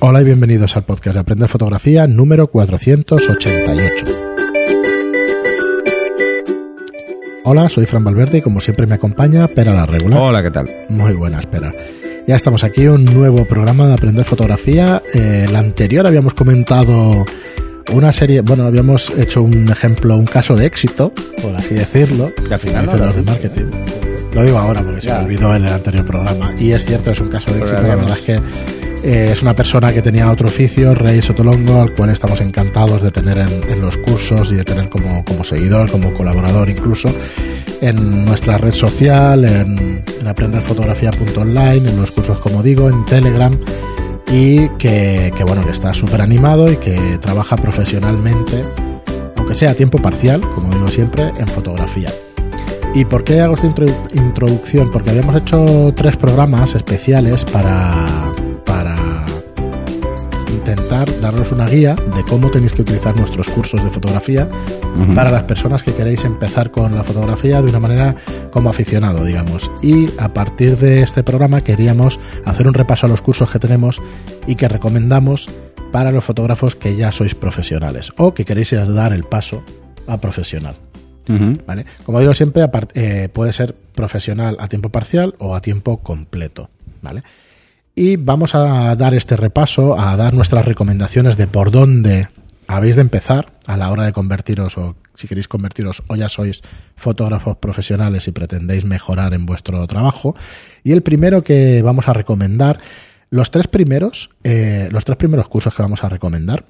Hola y bienvenidos al podcast de Aprender Fotografía número 488. Hola, soy Fran Valverde y como siempre me acompaña Pera la Regular. Hola, ¿qué tal? Muy buena, espera. Ya estamos aquí, un nuevo programa de Aprender Fotografía. Eh, el anterior habíamos comentado una serie, bueno, habíamos hecho un ejemplo, un caso de éxito, por así decirlo, Y al final no, de no, marketing. Lo digo ahora porque se me olvidó en el anterior programa. Y es cierto, es un caso de éxito. La verdad es que eh, es una persona que tenía otro oficio, Rey Sotolongo, al cual estamos encantados de tener en, los cursos y de tener como, como seguidor, como colaborador incluso, en nuestra red social, en, en aprenderfotografía.online, en los cursos como digo, en Telegram y que, que, bueno, que está súper animado y que trabaja profesionalmente, aunque sea a tiempo parcial, como digo siempre, en fotografía. ¿Y por qué hago esta introdu- introducción? Porque habíamos hecho tres programas especiales para intentar daros una guía de cómo tenéis que utilizar nuestros cursos de fotografía para las personas que queréis empezar con la fotografía de una manera como aficionado, digamos. Y a partir de este programa queríamos hacer un repaso a los cursos que tenemos y que recomendamos para los fotógrafos que ya sois profesionales o que queréis dar el paso a profesional. ¿vale? Como digo siempre, eh, puede ser profesional a tiempo parcial o a tiempo completo. ¿vale? Y vamos a dar este repaso, a dar nuestras recomendaciones de por dónde habéis de empezar a la hora de convertiros o si queréis convertiros o ya sois fotógrafos profesionales y pretendéis mejorar en vuestro trabajo. Y el primero que vamos a recomendar, los tres primeros, eh, los tres primeros cursos que vamos a recomendar,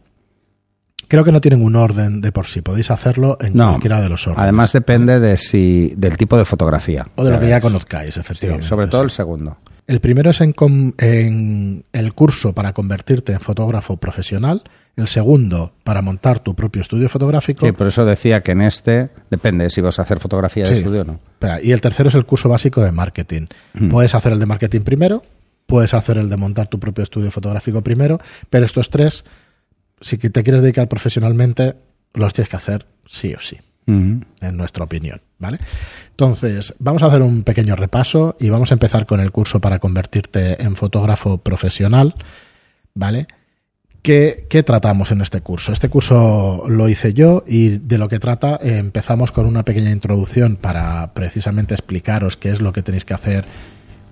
creo que no tienen un orden de por sí. Podéis hacerlo en No. cualquiera de los órdenes. Además depende de si del tipo de fotografía. o de lo que ya ves. conozcáis, Sí, efectivamente. sobre todo sí. el segundo. El primero es en, en el curso para convertirte en fotógrafo profesional. El segundo, para montar tu propio estudio fotográfico. Sí, por eso decía que en este depende si vas a hacer fotografía de Sí. estudio o no. Espera, y el tercero es el curso básico de marketing. Mm. Puedes hacer el de marketing primero, puedes hacer el de montar tu propio estudio fotográfico primero, pero estos tres, si te quieres dedicar profesionalmente, los tienes que hacer sí o sí. En nuestra opinión, ¿vale? Entonces, vamos a hacer un pequeño repaso y vamos a empezar con el curso para convertirte en fotógrafo profesional, ¿vale? ¿Qué, qué tratamos en este curso? Este curso lo hice yo y de lo que trata eh, empezamos con una pequeña introducción para precisamente explicaros qué es lo que tenéis que hacer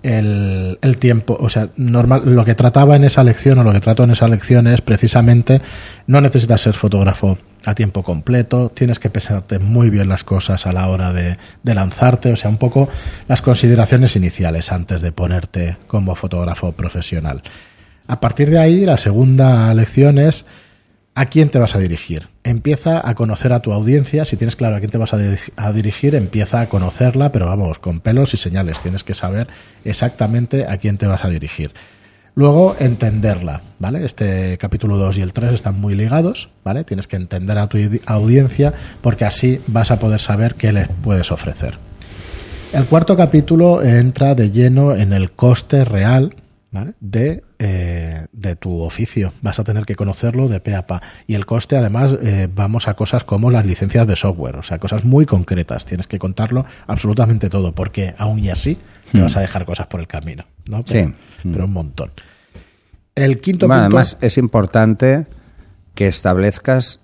el, tiempo, o sea, normal, lo que trataba en esa lección o lo que trato en esa lección es precisamente no necesitas ser fotógrafo a tiempo completo, tienes que pensarte muy bien las cosas a la hora de lanzarte, o sea, un poco las consideraciones iniciales antes de ponerte como fotógrafo profesional. A partir de ahí, la segunda lección es a quién te vas a dirigir. Empieza a conocer a tu audiencia. Si tienes claro a quién te vas a, dirig- a dirigir, empieza a conocerla, pero vamos, con pelos y señales. Tienes que saber exactamente a quién te vas a dirigir. Luego, entenderla, ¿vale? Este capítulo 2 y el 3 están muy ligados, ¿vale? Tienes que entender a tu audiencia porque así vas a poder saber qué les puedes ofrecer. El cuarto capítulo entra de lleno en el coste real ¿vale? de, eh, de tu oficio. Vas a tener que conocerlo de pe a pa. Y el coste, además, eh, vamos a cosas como las licencias de software, o sea, cosas muy concretas. Tienes que contarlo absolutamente todo, porque aún y así te Hmm. vas a dejar cosas por el camino. ¿no? Pero, Sí. pero un montón. El quinto Bueno, punto. además es importante que establezcas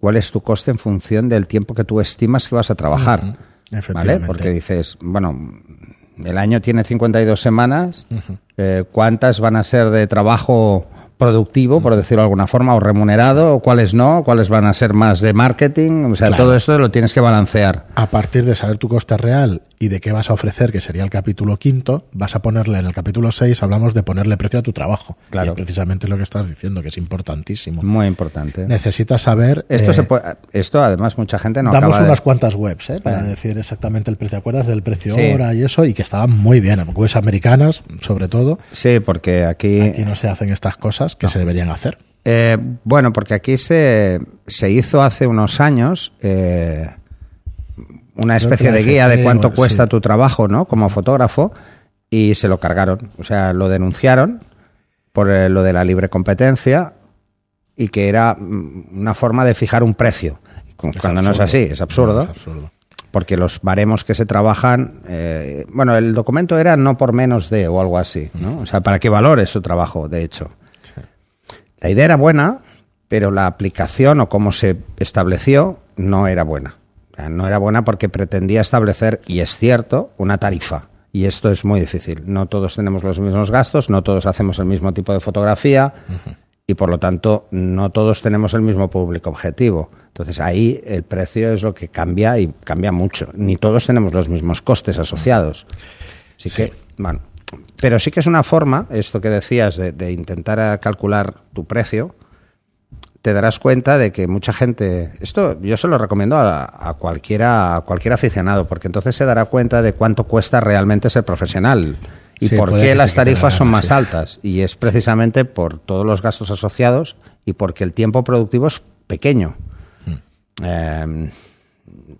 cuál es tu coste en función del tiempo que tú estimas que vas a trabajar. ¿Vale? efectivamente. Porque dices, bueno, el año tiene 52 semanas, eh, ¿cuántas van a ser de trabajo productivo, por decirlo de alguna forma, o remunerado, o cuáles no, cuáles van a ser más de marketing? O sea, Claro. todo esto lo tienes que balancear. a partir de saber tu coste real y de qué vas a ofrecer, que sería el capítulo quinto, vas a ponerle en el capítulo 6, hablamos de ponerle precio a tu trabajo. Claro. Y es precisamente lo que estás diciendo, que es importantísimo. Muy importante. Necesitas saber... Esto, eh, se puede, esto además mucha gente no damos acaba de- unas cuantas webs ¿eh? para Ah. decir exactamente el precio. ¿Te acuerdas del precio Sí. hora y eso? Y que estaban muy bien. Webs americanas, sobre todo. Sí, porque aquí... Aquí no se hacen estas cosas que se deberían hacer. Eh, bueno, porque aquí se, se hizo hace unos años eh, una especie de guía de cuánto cuesta sí. tu trabajo, ¿no? Como fotógrafo y se lo cargaron, o sea, lo denunciaron por eh, lo de la libre competencia y que era mm, una forma de fijar un precio, Es cuando no es así, es absurdo. No, es absurdo. porque los baremos que se trabajan, eh, bueno, el documento era no por menos de o algo así, ¿no? O sea, para que valores su trabajo, de hecho. La idea era buena, pero la aplicación o cómo se estableció no era buena. No era buena porque pretendía establecer, y es cierto, una tarifa. Y esto es muy difícil. No todos tenemos los mismos gastos, no todos hacemos el mismo tipo de fotografía y por lo tanto no todos tenemos el mismo público objetivo. Entonces ahí el precio es lo que cambia y cambia mucho. Ni todos tenemos los mismos costes asociados. Así que, bueno, pero sí que es una forma, esto que decías, de, intentar calcular tu precio, te darás cuenta de que mucha gente, esto yo se lo recomiendo a, cualquiera, a cualquier aficionado, porque entonces se dará cuenta de cuánto cuesta realmente ser profesional y por qué las tarifas son más altas. Y es precisamente por todos los gastos asociados y porque el tiempo productivo es pequeño. Hmm. Em,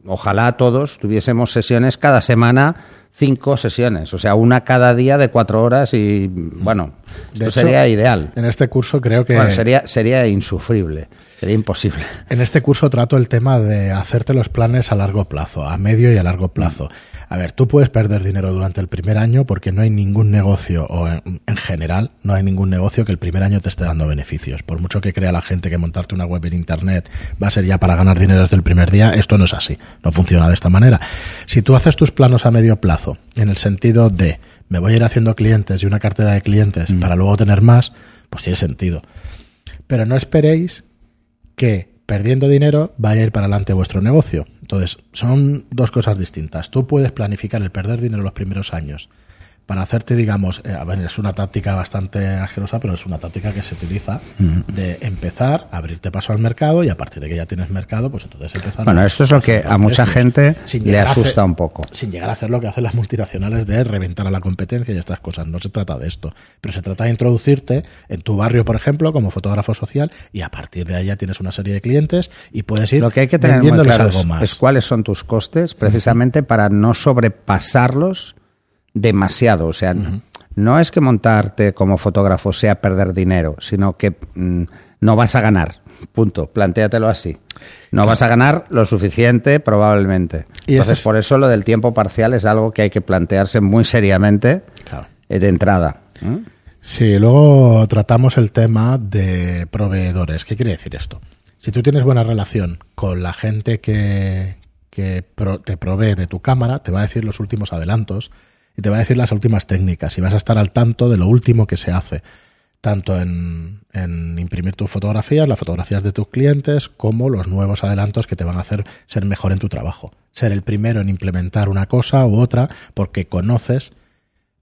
ojalá todos tuviésemos sesiones cada semana cinco sesiones, o sea, una cada día de cuatro horas y bueno, esto sería ideal. En este curso creo que... sería, sería insufrible. Sería imposible. En este curso trato el tema de hacerte los planes a largo plazo, a medio y a largo plazo. A ver, tú puedes perder dinero durante el primer año porque no hay ningún negocio, o en, general, no hay ningún negocio que el primer año te esté dando beneficios. Por mucho que crea la gente que montarte una web en Internet va a ser ya para ganar dinero desde el primer día, esto no es así, no funciona de esta manera. Si tú haces tus planos a medio plazo, en el sentido de me voy a ir haciendo clientes y una cartera de clientes mm. para luego tener más, pues tiene sentido. Pero no esperéis que perdiendo dinero vaya a ir para adelante vuestro negocio. Entonces, son dos cosas distintas. Tú puedes planificar el perder dinero los primeros años para hacerte, digamos, eh, a ver, es una táctica bastante asquerosa, pero es una táctica que se utiliza de empezar, abrirte paso al mercado y a partir de que ya tienes mercado, pues entonces empezar. Bueno, esto es lo que a mucha gente le asusta un poco. Sin llegar a hacer lo que hacen las multinacionales de reventar a la competencia y estas cosas. No se trata de esto, pero se trata de introducirte en tu barrio, por ejemplo, como fotógrafo social y a partir de ahí ya tienes una serie de clientes y puedes ir lo que hay que tener muy claro algo más. es cuáles son tus costes, precisamente para no sobrepasarlos demasiado. O sea, no es que montarte como fotógrafo sea perder dinero, sino que mm, no vas a ganar. Punto. Plantéatelo así. No vas a ganar lo suficiente, probablemente. ¿Y Entonces, por eso lo del tiempo parcial es algo que hay que plantearse muy seriamente eh, de entrada. Sí, luego tratamos el tema de proveedores. ¿Qué quiere decir esto? Si tú tienes buena relación con la gente que, que te provee de tu cámara, te va a decir los últimos adelantos, y te va a decir las últimas técnicas y vas a estar al tanto de lo último que se hace, tanto en, imprimir tus fotografías, las fotografías de tus clientes, como los nuevos adelantos que te van a hacer ser mejor en tu trabajo. Ser el primero en implementar una cosa u otra porque conoces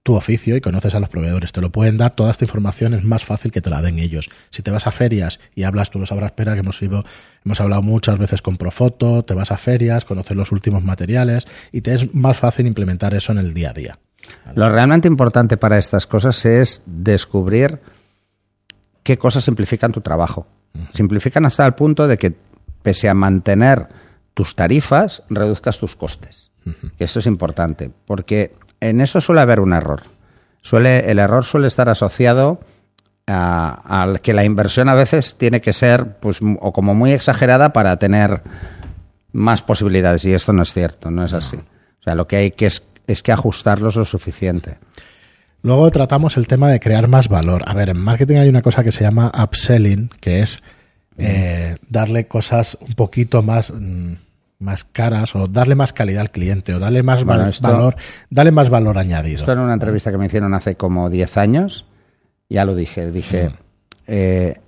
tu oficio y conoces a los proveedores. Te lo pueden dar, toda esta información es más fácil que te la den ellos. Si te vas a ferias y hablas, tú lo sabrás, espera, que hemos ido, hemos hablado muchas veces con Profoto, te vas a ferias, conoces los últimos materiales y te es más fácil implementar eso en el día a día. Lo realmente importante para estas cosas es descubrir qué cosas simplifican tu trabajo. Simplifican hasta el punto de que, pese a mantener tus tarifas, reduzcas tus costes. Eso es importante, porque en eso suele haber un error. Suele, el error suele estar asociado a, que la inversión a veces tiene que ser pues, o como muy exagerada para tener más posibilidades. Y esto no es cierto, no es así. O sea, lo que hay que es es que ajustarlos lo suficiente. Luego tratamos el tema de crear más valor. A ver, en marketing hay una cosa que se llama upselling, que es eh, darle cosas un poquito más, mm, más caras o darle más calidad al cliente o darle más valor, darle más valor añadido. Esto en una entrevista que me hicieron hace como 10 años, ya lo dije, dije, eh,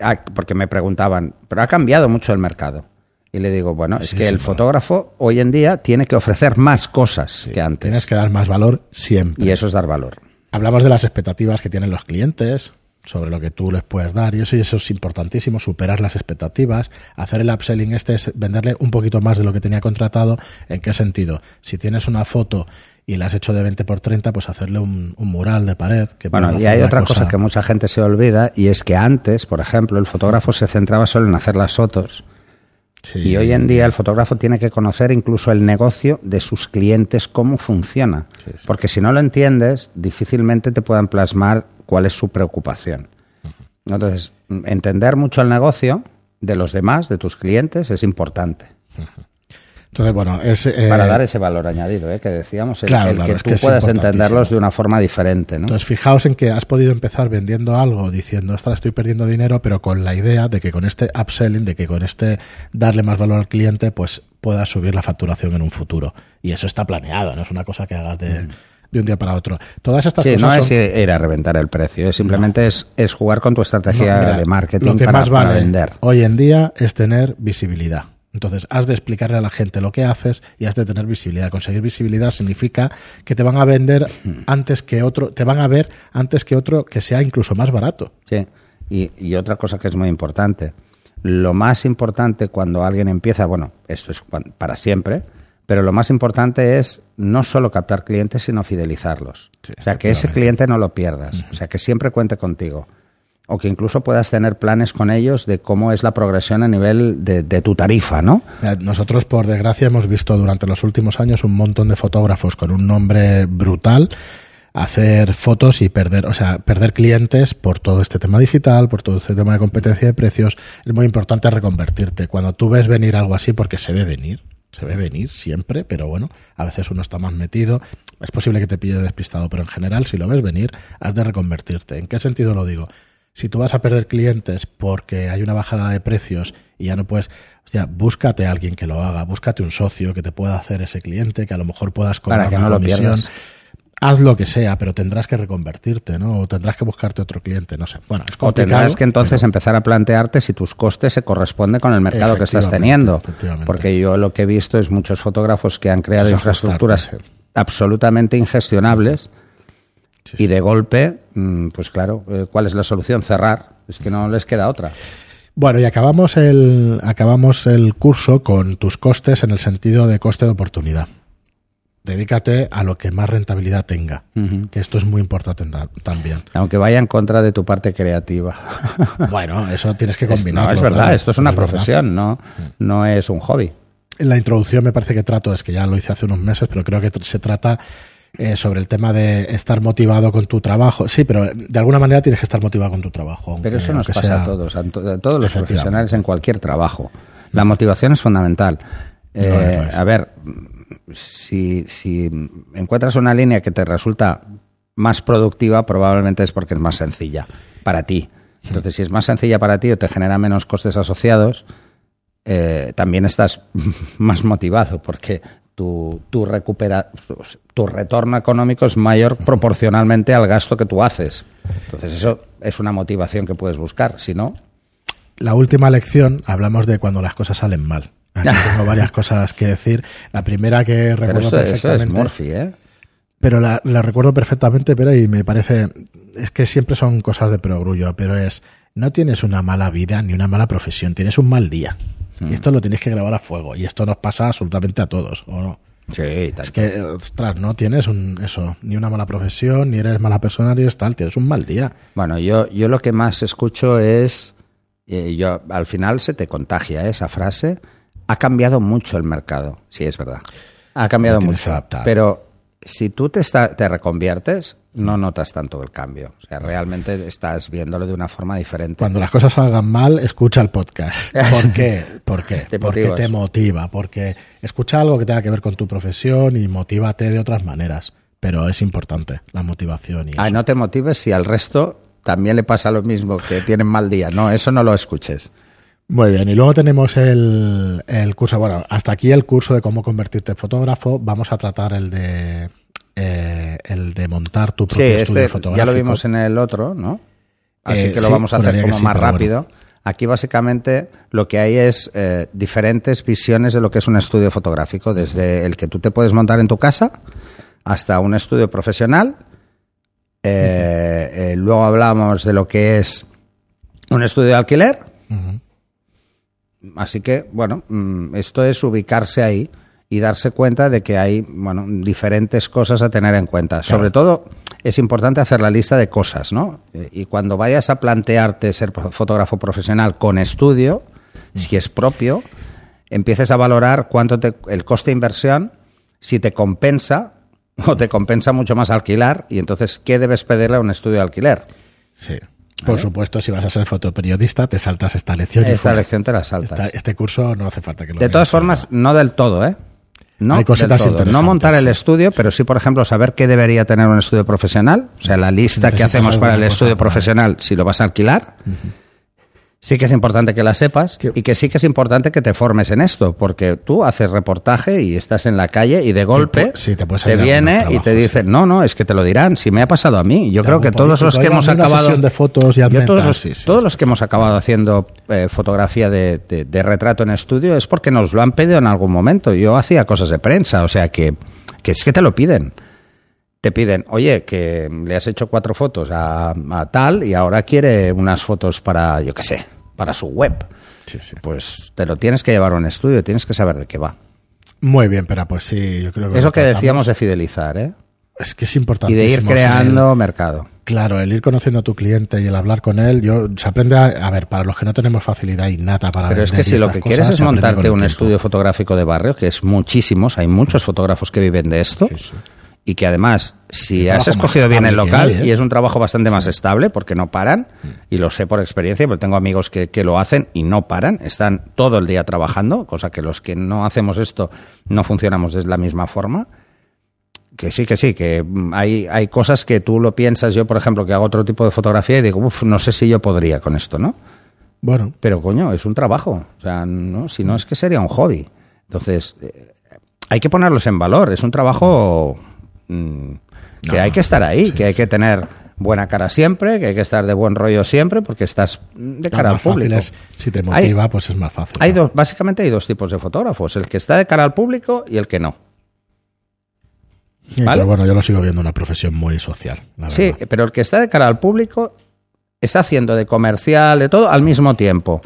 ah, porque me preguntaban, pero ha cambiado mucho el mercado. Y le digo, bueno, es que el fotógrafo hoy en día tiene que ofrecer más cosas que antes. Tienes que dar más valor siempre. Y eso es dar valor. Hablamos de las expectativas que tienen los clientes sobre lo que tú les puedes dar y eso, y eso es importantísimo, superar las expectativas. Hacer el upselling este es venderle un poquito más de lo que tenía contratado. ¿En qué sentido? Si tienes una foto y la has hecho de 20 por 30, pues hacerle un, mural de pared. Que bueno, y hay otra cosa... que mucha gente se olvida y es que antes, por ejemplo, el fotógrafo se centraba solo en hacer las fotos y hoy en día el fotógrafo tiene que conocer incluso el negocio de sus clientes, cómo funciona. Porque si no lo entiendes, difícilmente te puedan plasmar cuál es su preocupación. Entonces, entender mucho el negocio de los demás, de tus clientes, es importante. Entonces, bueno, es... eh, Para dar ese valor añadido, ¿eh? que decíamos, el, Claro, el claro, que es tú que es puedas importantísimo. entenderlos de una forma diferente. ¿no? Entonces, fijaos en que has podido empezar vendiendo algo diciendo, ostras, estoy perdiendo dinero, pero con la idea de que con este upselling, de que con este darle más valor al cliente, pues puedas subir la facturación en un futuro. Y eso está planeado, no es una cosa que hagas de, de un día para otro. Todas estas Sí, cosas no son- es ir a reventar el precio, es simplemente es, es jugar con tu estrategia No, mira, de marketing lo que para, más para vale vender. hoy en día es tener visibilidad. Entonces, has de explicarle a la gente lo que haces y has de tener visibilidad. Conseguir visibilidad significa que te van a vender antes que otro, te van a ver antes que otro que sea incluso más barato. Sí, y, y otra cosa que es muy importante. Lo más importante cuando alguien empieza, bueno, esto es para siempre, pero lo más importante es no solo captar clientes, sino fidelizarlos. Sí, o sea, que ese cliente no lo pierdas, o sea, que siempre cuente contigo. O que incluso puedas tener planes con ellos de cómo es la progresión a nivel de, tu tarifa, ¿no? Nosotros, por desgracia, hemos visto durante los últimos años un montón de fotógrafos con un nombre brutal hacer fotos y perder, o sea, perder clientes por todo este tema digital, por todo este tema de competencia de precios. Es muy importante reconvertirte. Cuando tú ves venir algo así, porque se ve venir, se ve venir siempre, pero bueno, a veces uno está más metido. Es posible que te pille despistado, pero en general, si lo ves venir, has de reconvertirte. ¿En qué sentido lo digo? Si tú vas a perder clientes porque hay una bajada de precios y ya no puedes, hostia, búscate a alguien que lo haga, búscate un socio que te pueda hacer ese cliente, que a lo mejor puedas cobrar Para que una no lo comisión. pierdas. Haz lo que sea, pero tendrás que reconvertirte, ¿no? O tendrás que buscarte otro cliente, no sé. Bueno, es O complicado. tendrás que entonces pero- empezar a plantearte si tus costes se corresponden con el mercado que estás teniendo. Porque yo lo que he visto es muchos fotógrafos que han creado Es infraestructuras absolutamente ingestionables Sí, y de golpe, mm, pues claro, eh, ¿cuál es la solución? Cerrar. Es que no les queda otra. Bueno, y acabamos el, acabamos el curso con tus costes en el sentido de coste de oportunidad. Dedícate a lo que más rentabilidad tenga, que esto es muy importante ta- también. Aunque vaya en contra de tu parte creativa. Bueno, eso tienes que combinarlo. no, es verdad, esto es una profesión, no, no es un hobby. En la introducción me parece que trato, es que ya lo hice hace unos meses, pero creo que se trata eh, sobre el tema de estar motivado con tu trabajo. Sí, pero eh, de alguna manera tienes que estar motivado con tu trabajo. Pero eso nos pasa sea- a todos, a, to- a todos los profesionales en cualquier trabajo. La motivación es fundamental. Eh, es. A ver, si, si encuentras una línea que te resulta más productiva, probablemente es porque es más sencilla para ti. Entonces, si es más sencilla para ti o te genera menos costes asociados, eh, también estás más motivado porque tu, tu, recupera, tu retorno económico es mayor proporcionalmente al gasto que tú haces. Entonces eso es una motivación que puedes buscar. Si no, La última lección hablamos de cuando las cosas salen mal. Aquí tengo varias cosas que decir. La primera que pero recuerdo eso es perfectamente. Murphy, ¿eh? Pero la, la recuerdo perfectamente, pero y me parece. Es que siempre son cosas de perogrullo, pero es. No tienes una mala vida ni una mala profesión, tienes un mal día. Y esto lo tienes que grabar a fuego. Y esto nos pasa absolutamente a todos, ¿o no? Sí, tal. Es que, ostras, no tienes un, eso, ni una mala profesión, ni eres mala persona, ni eres tal, tienes un mal día. Bueno, yo, yo lo que más escucho es, eh, yo al final se te contagia ¿eh? esa frase, ha cambiado mucho el mercado. Sí, es verdad. Ha cambiado mucho. adaptar. Pero si tú te, está- te reconviertes, no notas tanto el cambio. O sea, realmente estás viéndolo de una forma diferente. Cuando las cosas salgan mal, escucha el podcast. ¿Por qué? ¿Por qué? Te porque motivas. te motiva, porque escucha algo que tenga que ver con tu profesión y motívate de otras maneras. Pero es importante la motivación y Ah, eso. no te motives si al resto también le pasa lo mismo, que tienen mal día. No, eso no lo escuches. Muy bien, y luego tenemos el, el curso, bueno, hasta aquí el curso de cómo convertirte en fotógrafo. Vamos a tratar el de eh, el de montar tu Sí, propio estudio este fotográfico. ya lo vimos en el otro, ¿no? Así Eh, que lo sí, vamos a hacer como sí, más bueno. rápido. Aquí básicamente lo que hay es eh, diferentes visiones de lo que es un estudio fotográfico, desde el que tú te puedes montar en tu casa hasta un estudio profesional. Eh, luego hablamos de lo que es un estudio de alquiler. Así que, bueno, mm, esto es ubicarse ahí y darse cuenta de que hay, bueno, diferentes cosas a tener en cuenta. Sobre todo, es importante hacer la lista de cosas, ¿no? Y cuando vayas a plantearte ser fotógrafo profesional con estudio, si es propio, empieces a valorar cuánto te, el coste de inversión, si te compensa o te compensa mucho más alquilar y entonces, ¿qué debes pedirle a un estudio de alquiler? Sí. Por supuesto, si vas a ser fotoperiodista, te saltas esta lección. Esta lección te la saltas. este curso no hace falta que lo De todas formas, no del todo, ¿eh? No, Hay cositas interesantes. No montar el estudio, pero sí, por ejemplo, saber qué debería tener un estudio profesional. O sea, la lista que hacemos para el estudio profesional, si lo vas a alquilar sí que es importante que la sepas y que sí que es importante que te formes en esto, porque tú haces reportaje y estás en la calle y de golpe te, viene y te dice, no, no, es que te lo dirán, si me ha pasado a mí. Yo creo que todos los que hemos acabado... de fotos y todos, los, todos los que hemos acabado haciendo eh, fotografía de, retrato en estudio es porque nos lo han pedido en algún momento. Yo hacía cosas de prensa, o sea que, que es que te lo piden te piden, oye, que le has hecho cuatro fotos a, tal y ahora quiere unas fotos para, yo qué sé, para su web. Sí, sí. Pues te lo tienes que llevar a un estudio, tienes que saber de qué va. Muy bien, pero pues sí, yo creo que... Eso que decíamos de fidelizar, ¿eh? Es que es importante. Y de ir creando mercado. Claro, el ir conociendo a tu cliente y el hablar con él, yo se aprende a, a ver, para los que no tenemos facilidad innata para Pero es que si lo que quieres es montarte un estudio fotográfico de barrio, que es muchísimos, hay muchos fotógrafos que viven de esto. Sí, y que además, si has escogido bien el local, ¿eh? y es un trabajo bastante más estable, porque no paran, y lo sé por experiencia, porque tengo amigos que, que, lo hacen y no paran, están todo el día trabajando, cosa que los que no hacemos esto no funcionamos de la misma forma. Que sí, que sí, que hay, hay cosas que tú lo piensas, yo por ejemplo, que hago otro tipo de fotografía y digo, uff, no sé si yo podría con esto, ¿no? Bueno. Pero coño, es un trabajo, o sea, no, si no es que sería un hobby. Entonces, eh, hay que ponerlos en valor, es un trabajo Mm, que hay que estar ahí, que hay que tener buena cara siempre, que hay que estar de buen rollo siempre, porque estás de cara al público. si te motiva, pues es más fácil. Hay dos, básicamente hay dos tipos de fotógrafos, el que está de cara al público y el que no. Pero bueno, yo lo sigo viendo una profesión muy social. sí, pero el que está de cara al público está haciendo de comercial, de todo, al mismo tiempo.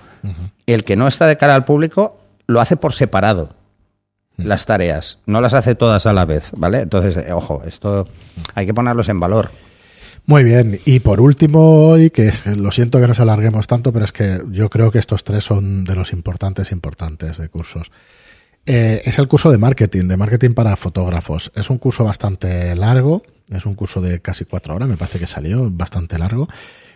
El que no está de cara al público lo hace por separado las tareas, no las hace todas a la vez, ¿vale? Entonces, eh, ojo, esto hay que ponerlos en valor. Muy bien, y por último hoy, que lo siento que nos alarguemos tanto, pero es que yo creo que estos tres son de los importantes, importantes de cursos. Eh, es el curso de marketing, de marketing para fotógrafos. Es un curso bastante largo, es un curso de casi cuatro horas, me parece que salió, bastante largo.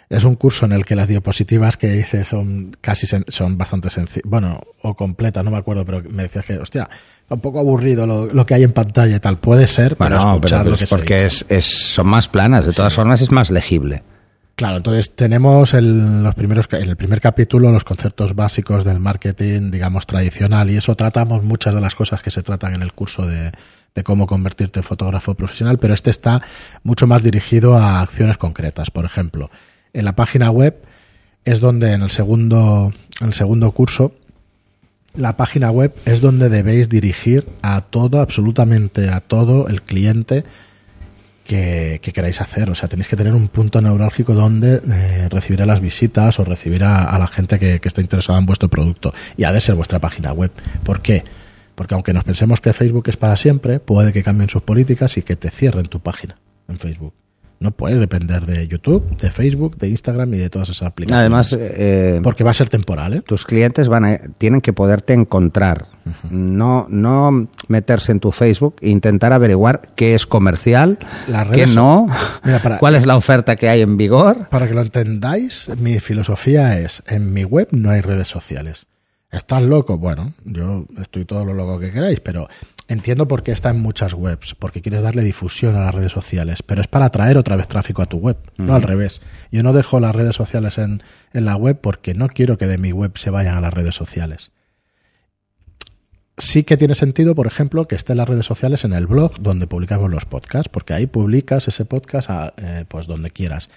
Es un curso en el que las diapositivas que hice son casi son bastante sencillas, bueno, o completas, no me acuerdo, pero me decías que, hostia, está un poco aburrido lo, que hay en pantalla y tal. Puede ser, pero escuchar lo que porque es, es, son más planas, de todas formas es más legible. Claro, entonces tenemos el, los primeros, en el primer capítulo los conceptos básicos del marketing, digamos, tradicional, y eso tratamos muchas de las cosas que se tratan en el curso de, de cómo convertirte en fotógrafo profesional, pero este está mucho más dirigido a acciones concretas. Por ejemplo, en la página web es donde en el segundo, en el segundo curso, la página web es donde debéis dirigir a todo, absolutamente a todo el cliente que, queráis hacer. O sea, tenéis que tener un punto neurálgico donde eh, recibirá las visitas o recibirá a la gente que, que está interesada en vuestro producto. Y ha de ser vuestra página web. ¿Por qué? Porque aunque nos pensemos que Facebook es para siempre, puede que cambien sus políticas y que te cierren tu página en Facebook. No puedes depender de YouTube, de Facebook, de Instagram y de todas esas aplicaciones. Además, eh, porque va a ser temporal. ¿eh? Tus clientes van a, tienen que poderte encontrar, no, no meterse en tu Facebook e intentar averiguar qué es comercial, qué no, cuál es la oferta que hay en vigor. Para que lo entendáis, mi filosofía es: en mi web no hay redes sociales. ¿Estás loco? Bueno, yo estoy todo lo loco que queráis, pero entiendo por qué está en muchas webs, porque quieres darle difusión a las redes sociales, pero es para atraer otra vez tráfico a tu web, no al revés. Yo no dejo las redes sociales en, en la web porque no quiero que de mi web se vayan a las redes sociales. Sí que tiene sentido, por ejemplo, que estén las redes sociales en el blog donde publicamos los podcasts, porque ahí publicas ese podcast a, eh, pues donde quieras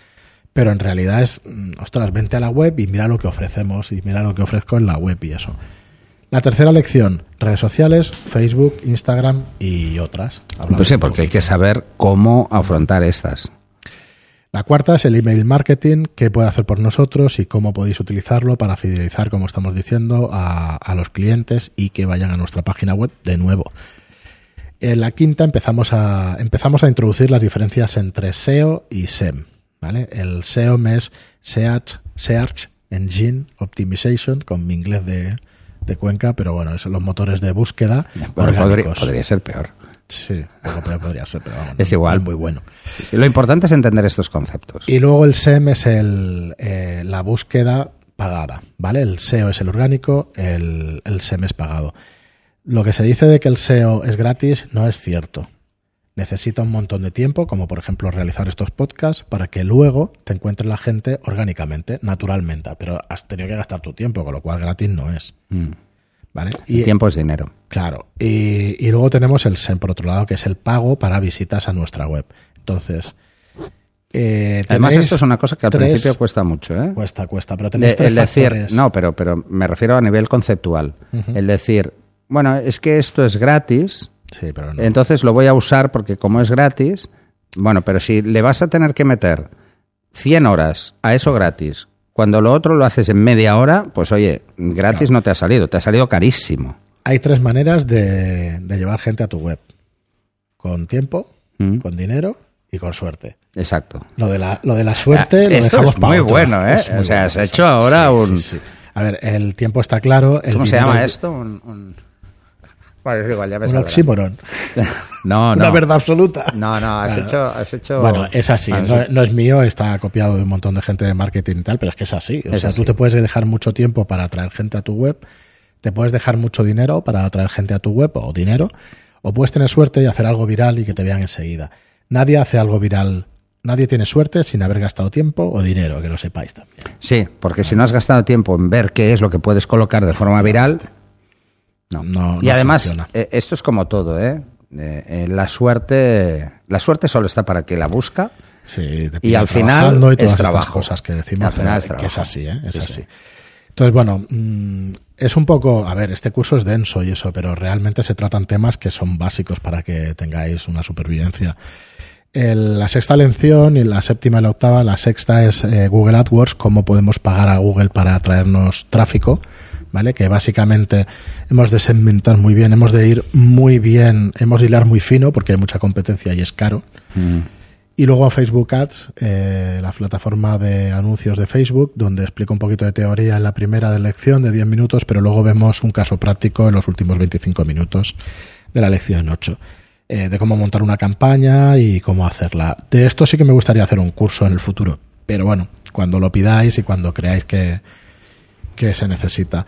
pero en realidad es, mm, ostras, vente a la web y mira lo que ofrecemos y mira lo que ofrezco en la web y eso. La tercera lección, redes sociales, Facebook, Instagram y otras. pues sí, porque hay que saber cómo afrontar estas. La cuarta es el email marketing, qué puede hacer por nosotros y cómo podéis utilizarlo para fidelizar, como estamos diciendo, a, a los clientes y que vayan a nuestra página web de nuevo. En la quinta empezamos a, empezamos a introducir las diferencias entre SEO y SEM. El SEOM es Search, Search Engine Optimization, con mi inglés de, Cuenca, pero bueno, son los motores de búsqueda. podría, ser peor. Sí, podría ser, pero vamos, Es no- igual. no muy bueno. Lo importante es entender estos conceptos. Y luego el SEM es el, eh, la búsqueda pagada, ¿vale? El SEO es el orgánico, el, el SEM es pagado. Lo que se dice de que el SEO es gratis no es cierto. Necesita un montón de tiempo, como por ejemplo realizar estos podcasts, para que luego te encuentre la gente orgánicamente, naturalmente. Pero has tenido que gastar tu tiempo, con lo cual gratis no es. Mm. ¿Vale? El tiempo es dinero. Claro, y, y luego tenemos el SEM por otro lado, que es el pago para visitas a nuestra web. Entonces, eh, Además, esto es una cosa que al tres- principio cuesta mucho, ¿eh? Cuesta, cuesta, pero De- tenéis tres el decir, no, pero, pero me refiero a nivel conceptual. El decir, bueno, es que esto es gratis, Sí, pero no. entonces lo voy a usar porque como es gratis, bueno, pero si le vas a tener que meter 100 horas a eso gratis, cuando lo otro lo haces en media hora, pues oye, gratis no te ha salido, te ha salido carísimo. Hay tres maneras de, de llevar gente a tu web. Con tiempo, Mm. con dinero y con suerte. Exacto. Lo de la, lo de la suerte Ah, lo esto dejamos es muy bueno, ¿eh? Es muy O sea, bueno has hecho ahora Sí, un- sí, sí. A ver, el tiempo está claro. el ¿Cómo se llama esto? Un, un- Es igual, ya me Un oxímoron. No, no. Una verdad absoluta. No, no, has Claro. hecho, has hecho. Bueno, es así, no, sí. no es mío, está copiado de un montón de gente de marketing y tal, pero es que es así. O Es sea, así. tú te puedes dejar mucho tiempo para atraer gente a tu web, te puedes dejar mucho dinero para atraer gente a tu web o dinero, o puedes tener suerte y hacer algo viral y que te vean enseguida. Nadie hace algo viral, nadie tiene suerte sin haber gastado tiempo o dinero, que lo sepáis también. Sí, porque si no has gastado tiempo en ver qué es lo que puedes colocar de forma viral, no. No- y no además, funciona. eh, esto es como todo, ¿eh? Eh, eh, la suerte, la suerte solo está para que la busca. Sí, te Y al final es todas estas trabajo. cosas que decimos, Al final es que es así, ¿eh? es Sí, así. sí. Entonces, bueno, mm, es un poco, a ver, este curso es denso y eso, pero realmente se tratan temas que son básicos para que tengáis una supervivencia. El- la sexta lección y la séptima y la octava, la sexta es eh, Google AdWords, cómo podemos pagar a Google para traernos tráfico, ¿vale? Que básicamente hemos de segmentar muy bien, hemos de ir muy bien, hemos de hilar muy fino porque hay mucha competencia y es caro. Y luego Facebook Ads, eh, la plataforma de anuncios de Facebook, donde explico un poquito de teoría en la primera de lección de 10 minutos, pero luego vemos un caso práctico en los últimos 25 minutos de la lección 8, eh, de cómo montar una campaña y cómo hacerla. De esto sí que me gustaría hacer un curso en el futuro, pero bueno, cuando lo pidáis y cuando creáis que, que se necesita.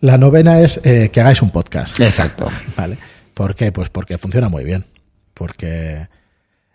La novena es eh, que hagáis un podcast. Exacto. ¿Vale? ¿Por qué? Pues porque funciona muy bien. Porque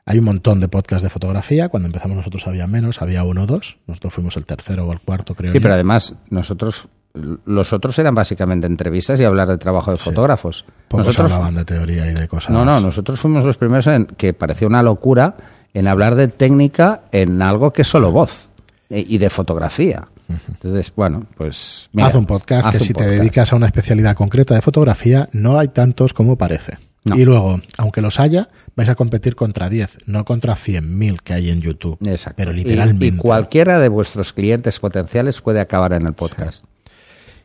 hay un montón de podcasts de fotografía. Cuando empezamos nosotros había menos, había uno o dos. Nosotros fuimos el tercero o el cuarto, creo. Sí, yo. pero además, nosotros, los otros eran básicamente entrevistas y hablar de trabajo de fotógrafos. Pocos nosotros, hablaban de teoría y de cosas. no, no, nosotros fuimos los primeros en que parecía una locura en hablar de técnica en algo que es solo voz eh, y de fotografía. Entonces, bueno, pues. mira, haz un podcast haz que un si te dedicas a una especialidad concreta de fotografía, no hay tantos como parece. No. Y luego, aunque los haya, vais a competir contra 10, no contra 100.000 que hay en YouTube. Exacto. Pero Y- literalmente. Y, cualquiera de vuestros clientes potenciales puede acabar en el podcast.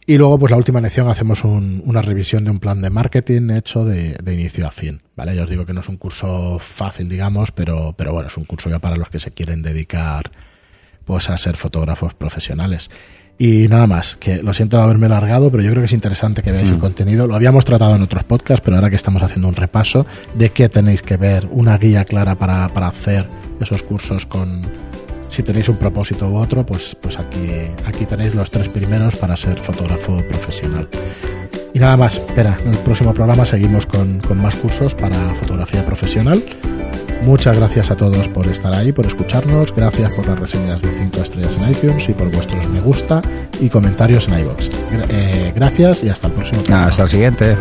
Y luego, pues la última lección hacemos un- una revisión de un plan de marketing hecho de, de inicio a fin. ¿vale? Ya os digo que no es un curso fácil, digamos, pero, pero bueno, es un curso ya para los que se quieren dedicar pues a ser fotógrafos profesionales. Y nada más, que lo siento haberme largado, pero yo creo que es interesante que veáis el contenido. Lo habíamos tratado en otros podcasts, pero ahora que estamos haciendo un repaso de qué tenéis que ver, una guía clara para, para hacer esos cursos con, si tenéis un propósito u otro, pues, pues aquí, aquí tenéis los tres primeros para ser fotógrafo profesional. Y nada más, espera, en el próximo programa seguimos con, con más cursos para fotografía profesional. Muchas gracias a todos por estar ahí, por escucharnos, gracias por las reseñas de 5 estrellas en iTunes y por vuestros me gusta y comentarios en. Gra- eh, gracias y hasta el próximo programa. Hasta el siguiente.